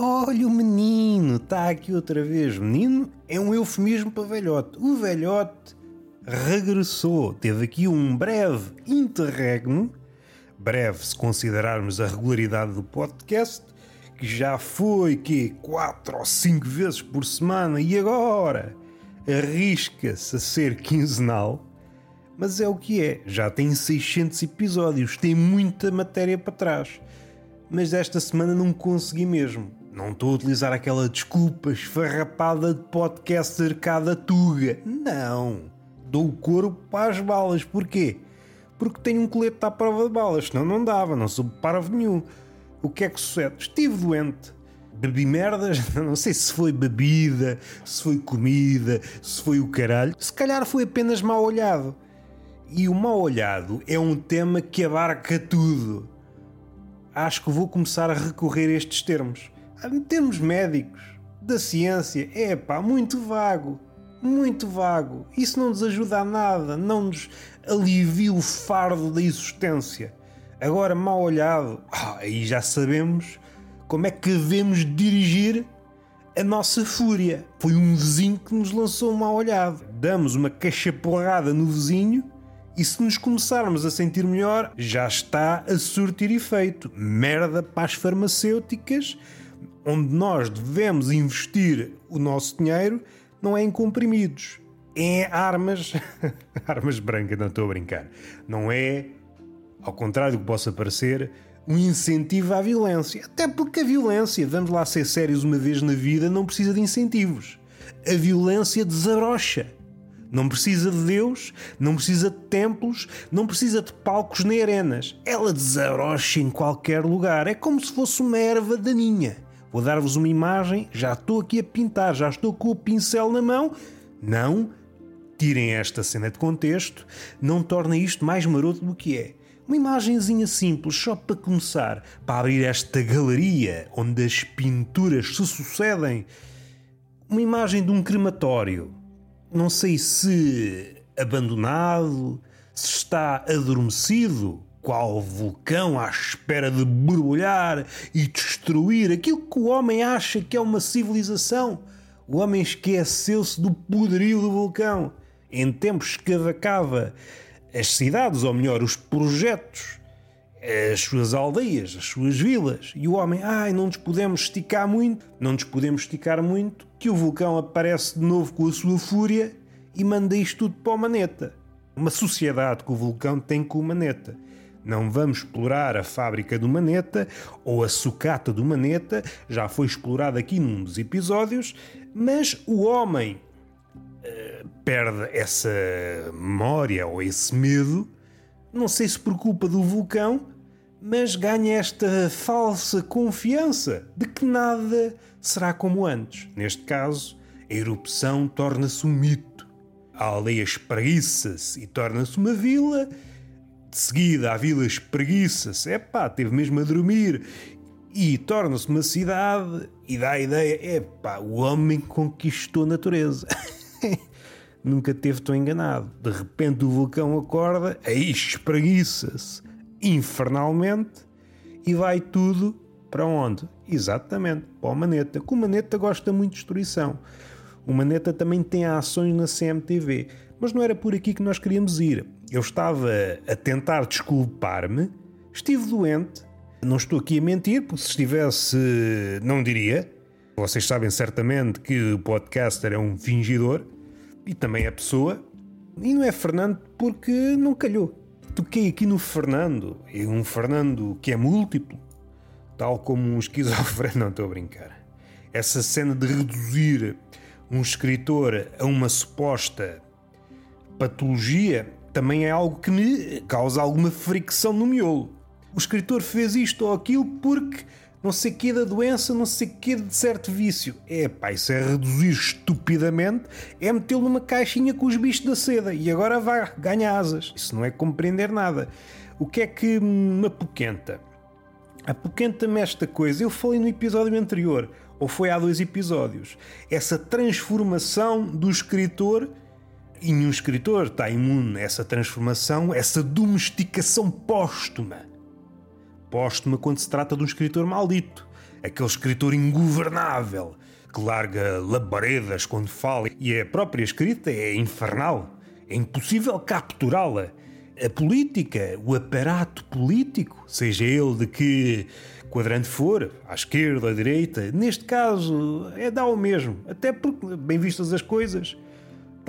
Olha o menino, está aqui outra vez. Menino é um eufemismo para velhote. O velhote regressou, teve aqui um breve interregno, breve se considerarmos a regularidade do podcast, que já foi que quatro ou cinco vezes por semana e agora arrisca-se a ser quinzenal. Mas é o que é, já tem 600 episódios, tem muita matéria para trás. Mas esta semana não consegui mesmo. Não estou a utilizar aquela desculpa esfarrapada de podcaster cada tuga. Não dou o corpo para as balas. Porquê? Porque tenho um colete à prova de balas, senão não dava, não sou parvo nenhum. O que é que sucede? Estive doente, bebi merdas, não sei se foi bebida, se foi comida, se foi o caralho, se calhar foi apenas mal olhado. E o mal olhado é um tema que abarca tudo. Acho que vou começar a recorrer a estes termos. Em termos médicos, da ciência, é pá, muito vago muito vago. Isso não nos ajuda a nada, não nos alivia o fardo da existência. Agora, mal olhado, ah, aí já sabemos como é que devemos dirigir a nossa fúria. Foi um vizinho que nos lançou um mal olhado. Damos uma cachaporrada no vizinho e se nos começarmos a sentir melhor, já está a surtir efeito. Merda para as farmacêuticas, onde nós devemos investir o nosso dinheiro não é em comprimidos, é armas. armas brancas, não estou a brincar. Não é, ao contrário do que possa parecer, um incentivo à violência. Até porque a violência, vamos lá ser sérios uma vez na vida, não precisa de incentivos. A violência desabrocha. Não precisa de Deus, não precisa de templos, não precisa de palcos nem arenas. Ela desabrocha em qualquer lugar. É como se fosse uma erva daninha. Vou dar-vos uma imagem, já estou aqui a pintar, já estou com o pincel na mão. Não tirem esta cena de contexto, não tornem isto mais maroto do que é. Uma imagenzinha simples, só para começar, para abrir esta galeria onde as pinturas se sucedem. Uma imagem de um crematório. Não sei se abandonado, se está adormecido, qual vulcão à espera de borbulhar e destruir aquilo que o homem acha que é uma civilização. O homem esqueceu-se do poderio do vulcão. Em tempos que cavacava as cidades, ou melhor, os projetos, as suas aldeias, as suas vilas. E o homem, ai, não nos podemos esticar muito, não nos podemos esticar muito, que o vulcão aparece de novo com a sua fúria e manda isto tudo para o maneta. Uma sociedade que o vulcão tem com o maneta. Não vamos explorar a fábrica do Maneta ou a sucata do Maneta, já foi explorado aqui num dos episódios, mas o homem uh, perde essa memória ou esse medo, não sei se por culpa do vulcão, mas ganha esta falsa confiança de que nada será como antes. Neste caso, a erupção torna-se um mito. A aldeia espreguiça-se e torna-se uma vila de seguida, a vila espreguiça-se, é teve mesmo a dormir e torna-se uma cidade e dá a ideia, é o homem conquistou a natureza. Nunca teve tão enganado. De repente o vulcão acorda, aí espreguiça-se infernalmente e vai tudo para onde? Exatamente, para o Maneta. Que o Maneta gosta muito de destruição. O Maneta também tem ações na CMTV. Mas não era por aqui que nós queríamos ir. Eu estava a tentar desculpar-me, estive doente, não estou aqui a mentir, porque se estivesse, não diria. Vocês sabem certamente que o podcaster é um fingidor e também é pessoa. E não é Fernando porque não calhou. Toquei aqui no Fernando, e um Fernando que é múltiplo, tal como um esquizofreno, não estou a brincar. Essa cena de reduzir um escritor a uma suposta patologia também é algo que me causa alguma fricção no miolo. O escritor fez isto ou aquilo porque não sei que da doença, não sei que de certo vício. É pá, isso é reduzir estupidamente, é metê-lo numa caixinha com os bichos da seda e agora vai, ganha asas. Isso não é compreender nada. O que é que me apoquenta? Apoquenta-me esta coisa. Eu falei no episódio anterior, ou foi há dois episódios. Essa transformação do escritor e nenhum escritor está imune a essa transformação, essa domesticação póstuma. Póstuma quando se trata de um escritor maldito. aquele escritor ingovernável que larga labaredas quando fala e a própria escrita é infernal. É impossível capturá-la. A política, o aparato político, seja ele de que quadrante for, à esquerda, à direita, neste caso é dá o mesmo, até porque, bem vistas as coisas,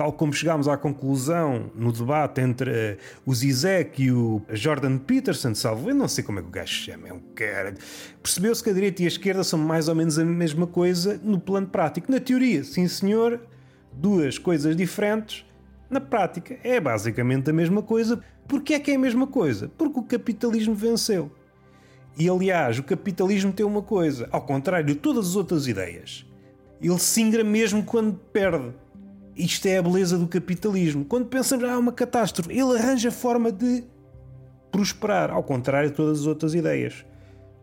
tal como chegámos à conclusão no debate entre uh, o Zizek e o Jordan Peterson, salvo eu não sei como é que o gajo chama, é um cara. Percebeu-se que a direita e a esquerda são mais ou menos a mesma coisa no plano prático. Na teoria, sim senhor, duas coisas diferentes. Na prática, é basicamente a mesma coisa. Porquê é que é a mesma coisa? Porque o capitalismo venceu. E aliás, o capitalismo tem uma coisa, ao contrário de todas as outras ideias, ele singra mesmo quando perde. Isto é a beleza do capitalismo. Quando pensamos, ah, uma catástrofe, ele arranja forma de prosperar, ao contrário de todas as outras ideias.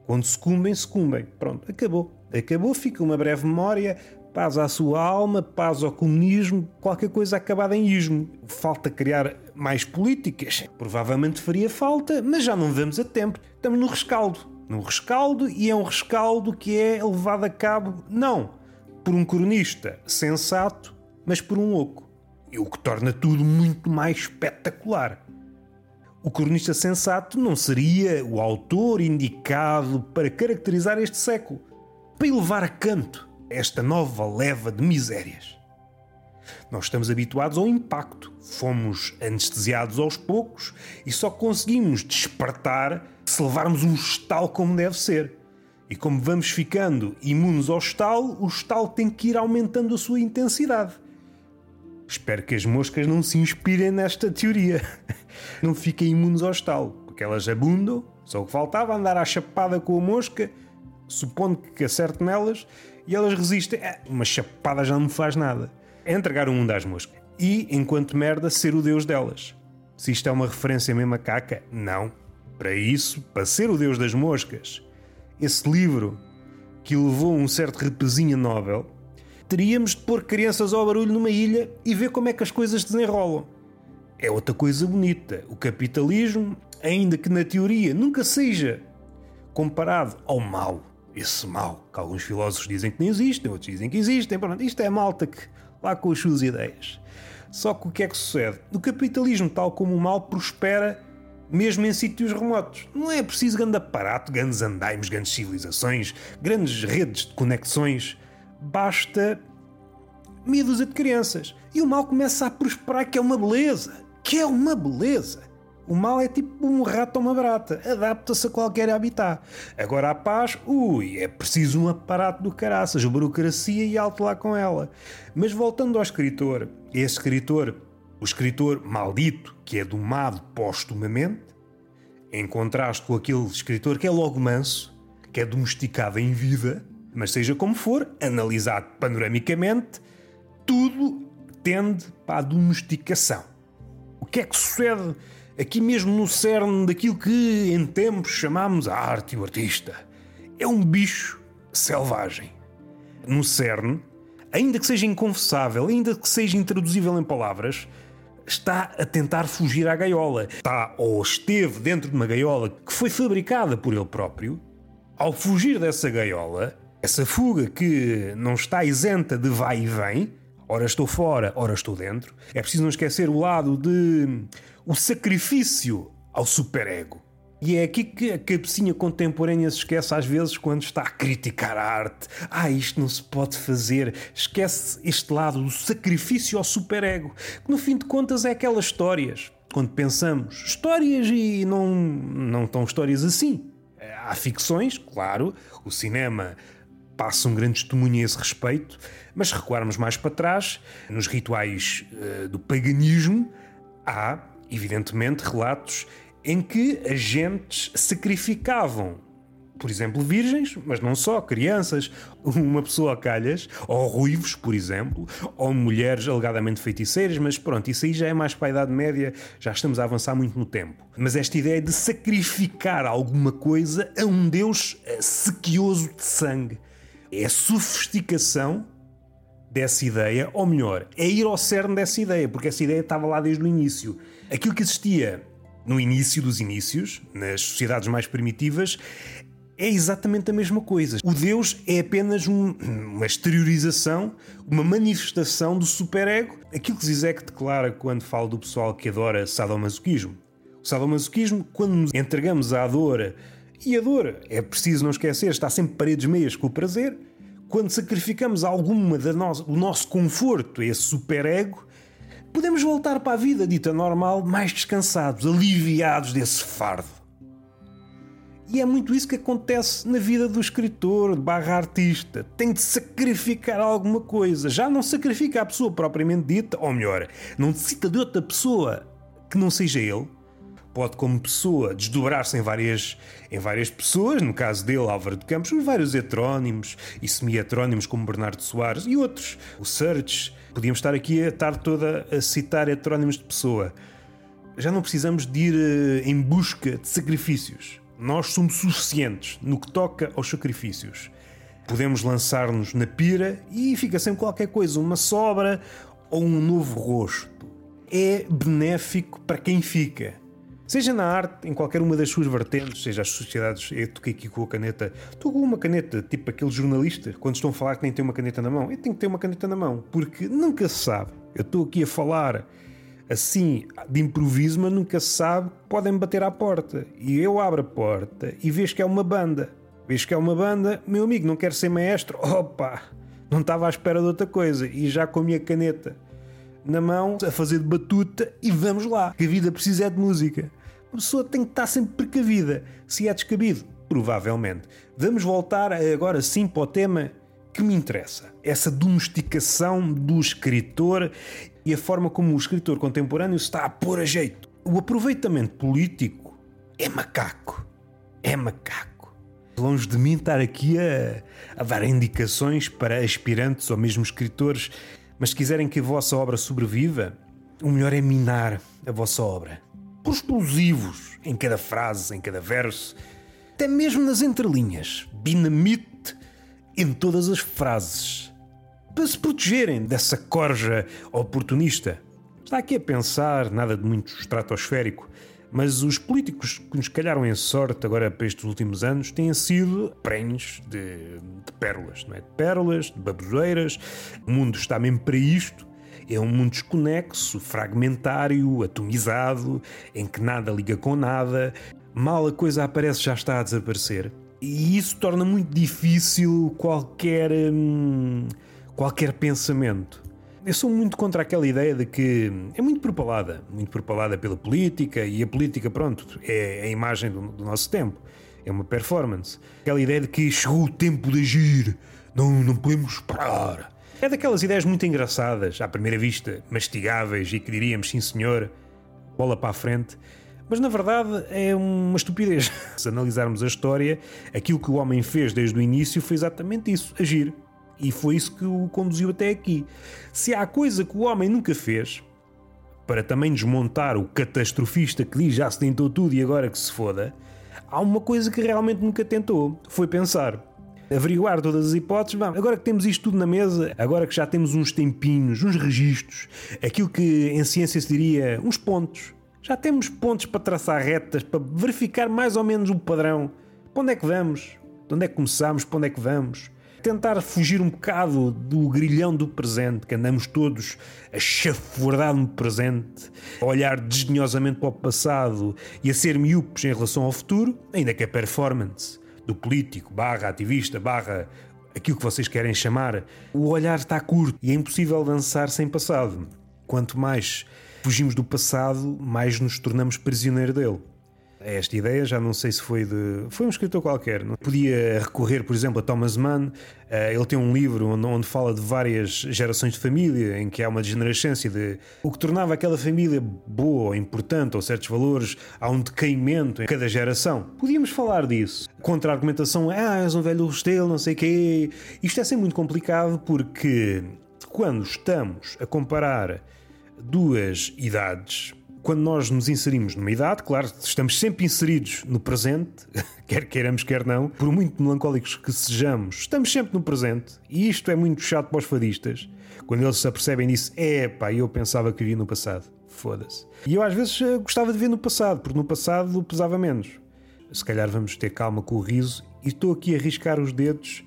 Quando sucumbem, sucumbem. Pronto, acabou. Acabou, fica uma breve memória, paz à sua alma, paz ao comunismo, qualquer coisa acabada em ismo. Falta criar mais políticas. Provavelmente faria falta, mas já não vamos a tempo. Estamos no rescaldo. No rescaldo, e é um rescaldo que é levado a cabo, não por um cronista sensato, mas por um oco. E o que torna tudo muito mais espetacular. O cronista sensato não seria o autor indicado para caracterizar este século, para elevar a canto esta nova leva de misérias. Nós estamos habituados ao impacto, fomos anestesiados aos poucos e só conseguimos despertar se levarmos um estalo como deve ser. E como vamos ficando imunes ao estalo, o estalo tem que ir aumentando a sua intensidade. Espero que as moscas não se inspirem nesta teoria. Não fiquem imunes ao estalo, porque elas abundam, só o que faltava andar à chapada com a mosca, supondo que acerte nelas, e elas resistem. É, uma chapada já não me faz nada. É entregar o mundo às moscas. E, enquanto merda, ser o deus delas. Se isto é uma referência mesmo a caca, não. Para isso, para ser o deus das moscas, esse livro que levou um certo repesinho Nobel, teríamos de pôr crianças ao barulho numa ilha e ver como é que as coisas desenrolam. É outra coisa bonita. O capitalismo, ainda que na teoria nunca seja comparado ao mal, esse mal que alguns filósofos dizem que não existem, outros dizem que existem. Pronto, isto é malta que lá com as suas ideias. Só que o que é que sucede? O capitalismo, tal como o mal, prospera mesmo em sítios remotos. Não é preciso grande aparato, grandes andaimes, grandes civilizações, grandes redes de conexões basta meia dúzia de crianças. E o mal começa a prosperar, que é uma beleza. Que é uma beleza. O mal é tipo um rato ou uma barata, adapta-se a qualquer habitat. Agora a paz, ui, é preciso um aparato do caraças, burocracia e alto lá com ela. Mas voltando ao escritor, esse escritor, o escritor maldito, que é domado postumamente, em contraste com aquele escritor que é logo manso, que é domesticado em vida, mas seja como for, analisado panoramicamente, tudo tende para a domesticação. O que é que sucede aqui mesmo no cerne daquilo que em tempos chamámos a arte e o artista? É um bicho selvagem. No cerne, ainda que seja inconfessável, ainda que seja intraduzível em palavras, está a tentar fugir à gaiola. Está ou esteve dentro de uma gaiola que foi fabricada por ele próprio. Ao fugir dessa gaiola, essa fuga que não está isenta de vai e vem, ora estou fora, ora estou dentro, é preciso não esquecer o lado de o sacrifício ao superego. E é aqui que a cabecinha contemporânea se esquece às vezes quando está a criticar a arte. Ah, isto não se pode fazer. Esquece este lado do sacrifício ao superego, que no fim de contas é aquelas histórias. Quando pensamos histórias e não, não estão histórias assim. Há ficções, claro, o cinema passa um grande testemunho a esse respeito, mas se recuarmos mais para trás, nos rituais uh, do paganismo, há, evidentemente, relatos em que agentes sacrificavam, por exemplo, virgens, mas não só, crianças, uma pessoa a calhas, ou ruivos, por exemplo, ou mulheres alegadamente feiticeiras, mas pronto, isso aí já é mais para a Idade Média, já estamos a avançar muito no tempo. Mas esta ideia de sacrificar alguma coisa a um Deus eh, sequioso de sangue é a sofisticação dessa ideia, ou melhor, é ir ao cerne dessa ideia, porque essa ideia estava lá desde o início. Aquilo que existia no início dos inícios, nas sociedades mais primitivas, é exatamente a mesma coisa. O Deus é apenas um, uma exteriorização, uma manifestação do superego. Aquilo que Zizek declara quando fala do pessoal que adora sadomasoquismo. O sadomasoquismo, quando nos entregamos à dor, e a dor, é preciso não esquecer, está sempre paredes meias com o prazer, quando sacrificamos alguma do nosso, do nosso conforto, esse superego, podemos voltar para a vida dita normal mais descansados, aliviados desse fardo. E é muito isso que acontece na vida do escritor barra artista. Tem de sacrificar alguma coisa. Já não sacrifica a pessoa propriamente dita, ou melhor, não necessita de outra pessoa que não seja ele. Pode, como pessoa, desdobrar-se em várias, em várias pessoas, no caso dele, Álvaro de Campos, os vários heterónimos e semi-heterónimos como Bernardo Soares e outros. O Search. Podíamos estar aqui a estar toda a citar heterónimos de pessoa. Já não precisamos de ir uh, em busca de sacrifícios nós somos suficientes no que toca aos sacrifícios. Podemos lançar-nos na pira e fica sempre qualquer coisa, uma sobra ou um novo rosto. É benéfico para quem fica. Seja na arte, em qualquer uma das suas vertentes, seja as sociedades. Eu toquei aqui com a caneta. Estou com uma caneta, tipo aquele jornalista, quando estão a falar que nem tem uma caneta na mão. Eu tenho que ter uma caneta na mão, porque nunca se sabe. Eu estou aqui a falar assim, de improviso, mas nunca se sabe, podem bater à porta. E eu abro a porta e vejo que é uma banda. Vejo que é uma banda, meu amigo, não quer ser maestro? Opa! Não estava à espera de outra coisa. E já com a minha caneta na mão, a fazer de batuta, e vamos lá. Que a vida precisa é de música. Uma pessoa tem que estar sempre precavida. Se é descabido, provavelmente. Vamos voltar agora sim para o tema que me interessa. Essa domesticação do escritor e a forma como o escritor contemporâneo está a pôr a jeito. O aproveitamento político é macaco. É macaco. Longe de mim estar aqui a, a dar indicações para aspirantes ou mesmo escritores, mas se quiserem que a vossa obra sobreviva, o melhor é minar a vossa obra. Explosivos em cada frase, em cada verso, até mesmo nas entrelinhas. Dinamite em todas as frases para se protegerem dessa corja oportunista. Está aqui a pensar, nada de muito estratosférico, mas os políticos que nos calharam em sorte agora para estes últimos anos têm sido prenhes de, de pérolas, não é? De pérolas, de baboseiras. O mundo está mesmo para isto. É um mundo desconexo, fragmentário, atomizado, em que nada liga com nada. Mal a coisa aparece, já está a desaparecer. E isso torna muito difícil qualquer, hum, qualquer pensamento. Eu sou muito contra aquela ideia de que é muito propalada, muito propalada pela política e a política, pronto, é a imagem do, do nosso tempo, é uma performance. Aquela ideia de que chegou o tempo de agir, não, não podemos esperar. É daquelas ideias muito engraçadas, à primeira vista, mastigáveis e que diríamos, sim senhor, bola para a frente, mas na verdade é uma estupidez. Se analisarmos a história, aquilo que o homem fez desde o início foi exatamente isso: agir. E foi isso que o conduziu até aqui. Se há coisa que o homem nunca fez, para também desmontar o catastrofista que diz já se tentou tudo e agora que se foda, há uma coisa que realmente nunca tentou: foi pensar. Averiguar todas as hipóteses, vamos, agora que temos isto tudo na mesa, agora que já temos uns tempinhos, uns registros, aquilo que em ciência se diria uns pontos, já temos pontos para traçar retas, para verificar mais ou menos o padrão. Para onde é que vamos? De onde é que começamos? Para onde é que vamos? Tentar fugir um bocado do grilhão do presente, que andamos todos a chafurdar no presente, a olhar desdenhosamente para o passado e a ser miúpes em relação ao futuro, ainda que a performance do político, barra ativista, barra aquilo que vocês querem chamar, o olhar está curto e é impossível dançar sem passado. Quanto mais fugimos do passado, mais nos tornamos prisioneiro dele. Esta ideia, já não sei se foi de. Foi um escritor qualquer. Não? Podia recorrer, por exemplo, a Thomas Mann. Uh, ele tem um livro onde, onde, fala de várias gerações de família, em que há uma degenerescência de. O que tornava aquela família boa ou importante, ou certos valores, há um decaimento em cada geração. Podíamos falar disso. Contra a argumentação, ah, és um velho restelo, não sei o quê. Isto é sempre muito complicado porque quando estamos a comparar duas idades. Quando nós nos inserimos numa idade, claro, estamos sempre inseridos no presente, quer queiramos, quer não, por muito melancólicos que sejamos, estamos sempre no presente, e isto é muito chato para os fadistas. Quando eles se apercebem disso, é pá, eu pensava que via no passado. Foda-se. E eu às vezes eh, gostava de ver no passado, porque no passado pesava menos. Se calhar vamos ter calma com o riso e estou aqui a riscar os dedos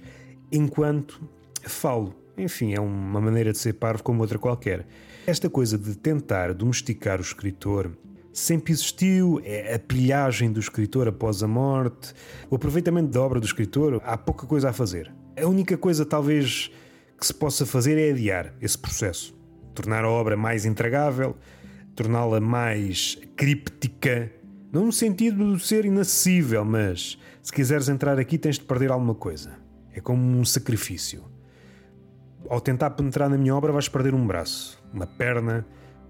enquanto falo. Enfim, é uma maneira de ser parvo como outra qualquer. Esta coisa de tentar domesticar o escritor sempre existiu, é a pilhagem do escritor após a morte, o aproveitamento da obra do escritor, há pouca coisa a fazer. A única coisa, talvez, que se possa fazer é adiar esse processo. Tornar a obra mais intragável, torná-la mais críptica, não no sentido de ser inacessível, mas se quiseres entrar aqui tens de perder alguma coisa. É como um sacrifício. Ao tentar penetrar na minha obra vais perder um braço, uma perna,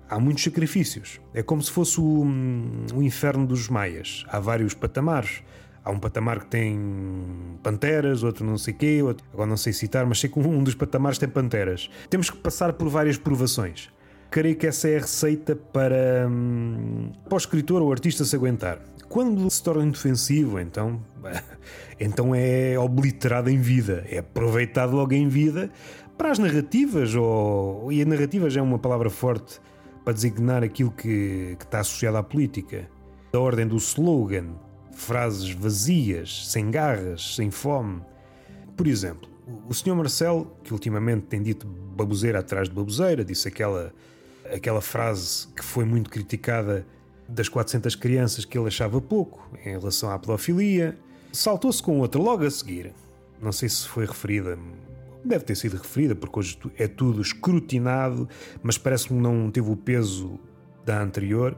há muitos sacrifícios. É como se fosse o, o inferno dos maias. Há vários patamares. Há um patamar que tem panteras, outro não sei quê, outro... agora não sei citar, mas sei que um dos patamares tem panteras. Temos que passar por várias provações. Creio que essa é a receita para, hum, para o escritor ou artista se aguentar. Quando se torna indefensivo, então, então é obliterado em vida, é aproveitado logo em vida para as narrativas, ou, e a narrativa já é uma palavra forte para designar aquilo que, que está associado à política. Da ordem do slogan, frases vazias, sem garras, sem fome. Por exemplo, o Sr. Marcel, que ultimamente tem dito baboseira atrás de baboseira, disse aquela, aquela frase que foi muito criticada das 400 crianças que ele achava pouco em relação à pedofilia, saltou-se com outra logo a seguir. Não sei se foi referida deve ter sido referida, porque hoje é tudo escrutinado, mas parece que não teve o peso da anterior,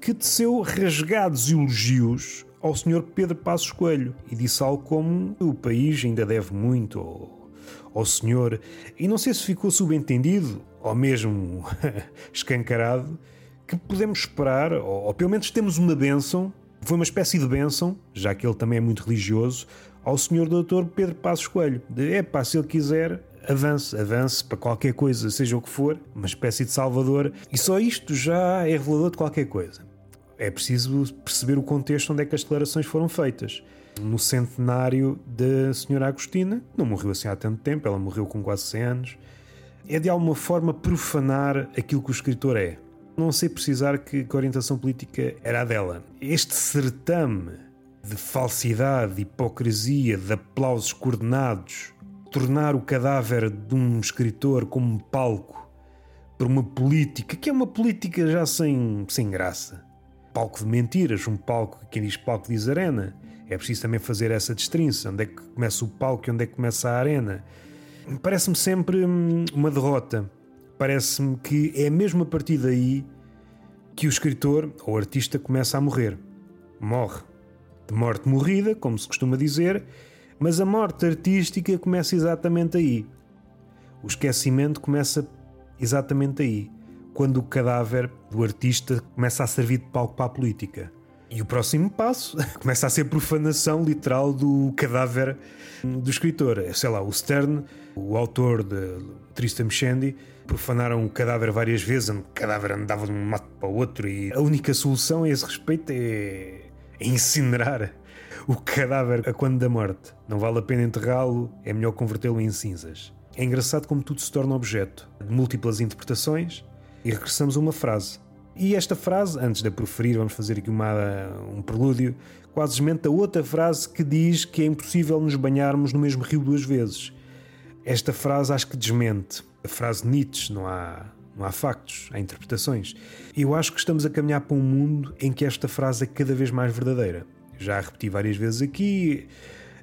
que teceu rasgados elogios ao Sr. Pedro Passos Coelho e disse algo como o país ainda deve muito ao, ao senhor, e não sei se ficou subentendido ou mesmo escancarado, que podemos esperar, ou, ou pelo menos temos uma bênção, foi uma espécie de bênção, já que ele também é muito religioso, ao senhor doutor Pedro Passos Coelho. De, é pá, se ele quiser, avance, avance para qualquer coisa, seja o que for, uma espécie de salvador. E só isto já é revelador de qualquer coisa. É preciso perceber o contexto onde é que as declarações foram feitas. No centenário da senhora Agostina, não morreu assim há tanto tempo, ela morreu com quase 100 anos. É de alguma forma profanar aquilo que o escritor é. Não sei precisar que a orientação política era a dela. Este certame de falsidade, de hipocrisia, de aplausos coordenados, tornar o cadáver de um escritor como um palco para uma política que é uma política já sem, sem graça. Palco de mentiras, um palco, quem diz palco diz arena. É preciso também fazer essa destrinça, onde é que começa o palco e onde é que começa a arena. Parece-me sempre hum, uma derrota. Parece-me que é mesmo a partir daí que o escritor ou artista começa a morrer. Morre de morte morrida, como se costuma dizer, mas a morte artística começa exatamente aí. O esquecimento começa exatamente aí, quando o cadáver do artista começa a servir de palco para a política. E o próximo passo começa a ser profanação literal do cadáver do escritor. Sei lá, o Stern, o autor de Tristan Shandy, profanaram o cadáver várias vezes, o cadáver andava de um mato para o outro e a única solução a esse respeito é incinerar o cadáver a quando da morte. Não vale a pena enterrá-lo, é melhor convertê-lo em cinzas. É engraçado como tudo se torna objeto de múltiplas interpretações e regressamos a uma frase. E esta frase, antes de a proferir, vamos fazer aqui uma, um prelúdio, quase desmente a outra frase que diz que é impossível nos banharmos no mesmo rio duas vezes. Esta frase acho que desmente. A frase Nietzsche, não há não há factos, há interpretações. Eu acho que estamos a caminhar para um mundo em que esta frase é cada vez mais verdadeira. Já a repeti várias vezes aqui,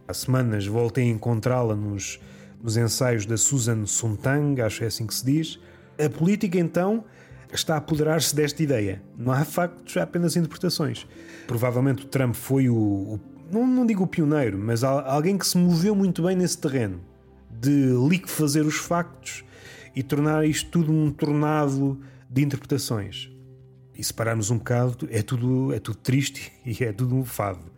há semanas voltei a encontrá-la nos, nos ensaios da Susan Sontag, acho que é assim que se diz. A política, então, está a apoderar-se desta ideia. Não há factos, há apenas interpretações. Provavelmente o Trump foi o, o não, não, digo o pioneiro, mas alguém que se moveu muito bem nesse terreno de liquefazer os factos e tornar isto tudo um tornado de interpretações. E se pararmos um bocado, é tudo, é tudo triste e é tudo um fado.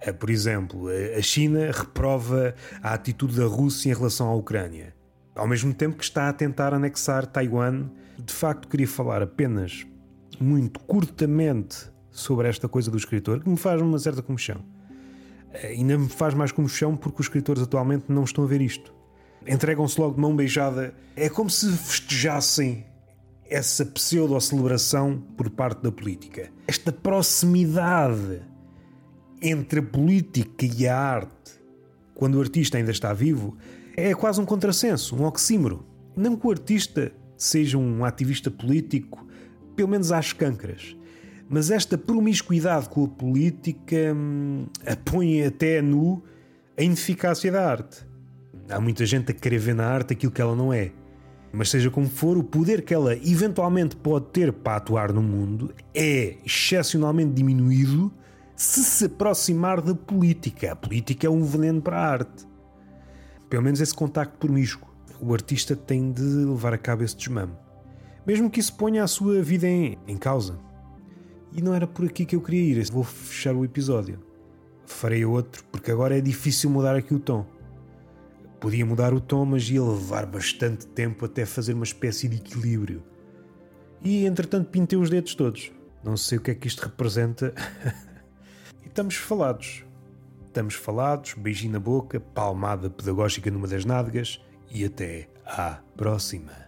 Eh, por exemplo, a China reprova a atitude da Rússia em relação à Ucrânia. Ao mesmo tempo que está a tentar anexar Taiwan, de facto queria falar apenas, muito curtamente, sobre esta coisa do escritor, que me faz uma certa comichão. Eh, ainda me faz mais comichão porque os escritores atualmente não estão a ver isto entregam-se logo de mão beijada. É como se festejassem essa pseudo-celebração por parte da política. Esta proximidade entre a política e a arte quando o artista ainda está vivo, é quase um contrassenso, um oxímoro. Não que o artista seja um ativista político, pelo menos às cancras. Mas esta promiscuidade com a política hum, a põe até nu a ineficácia da arte. Há muita gente a querer ver na arte aquilo que ela não é. Mas seja como for, o poder que ela eventualmente pode ter para atuar no mundo é excepcionalmente diminuído se se aproximar da política. A política é um veneno para a arte. Pelo menos esse contacto promíscuo. O artista tem de levar a cabo esse desmame. Mesmo que isso ponha a sua vida em, em causa. E não era por aqui que eu queria ir. Vou fechar o episódio. Farei outro, porque agora é difícil mudar aqui o tom. Podia mudar o tom, mas ia levar bastante tempo até fazer uma espécie de equilíbrio. E entretanto pintei os dedos todos. Não sei o que é que isto representa. e estamos falados. Estamos falados, beijinho na boca, palmada pedagógica numa das nádegas e até à próxima.